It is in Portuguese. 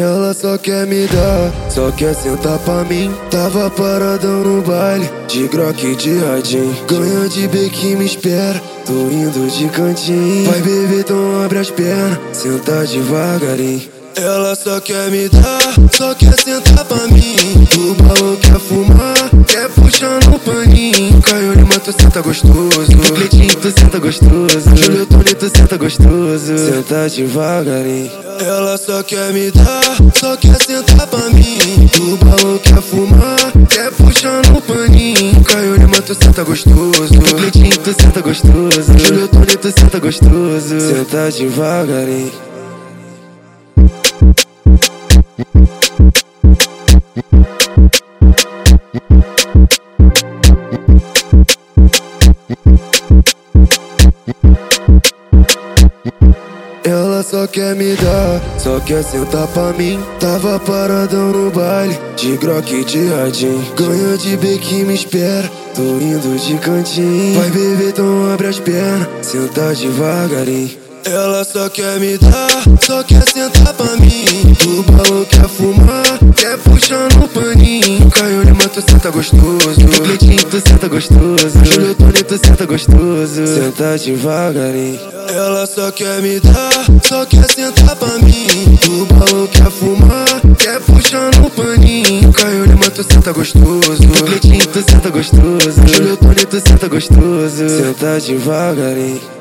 Ela só quer me dar, só quer sentar pra mim. Tava paradão no baile, de groque de radinho. Ganha de beque me espera, tô indo de cantinho. Vai beber, então abre as pernas, senta devagarinho. Ela só quer me dar, só quer sentar pra mim. O balão quer fumar, quer puxar no paninho. Caio Lima, tu senta gostoso. Cleitinho, tu senta gostoso. Júlio Tony, tu senta gostoso. Senta devagarinho. Ela só quer me dar, só quer sentar pra mim. O balão quer fumar, quer puxar no paninho. Caio Lima, tu senta gostoso. Cleitinho, tu senta gostoso. Júlio Tony, tu senta gostoso. Senta devagarinho. Ela só quer me dar, só quer sentar pra mim. Tava paradão no baile, de groque de radinho. Ganha de beque me espera, tô indo de cantinho. Vai beber, então abre as pernas, senta devagarinho. Ela só quer me dar, só quer sentar pra mim. O balão quer fumar, Lima, tu senta gostoso. Cleitinho, tu senta gostoso. Júlio Tony, tu senta gostoso. Senta devagarinho. Ela só quer me dar, só quer sentar pra mim. O balão quer fumar, quer puxar no paninho. Caio Lima, tu senta gostoso. Cleitinho, tu senta gostoso. Júlio Tony, tu senta gostoso. Senta devagarinho.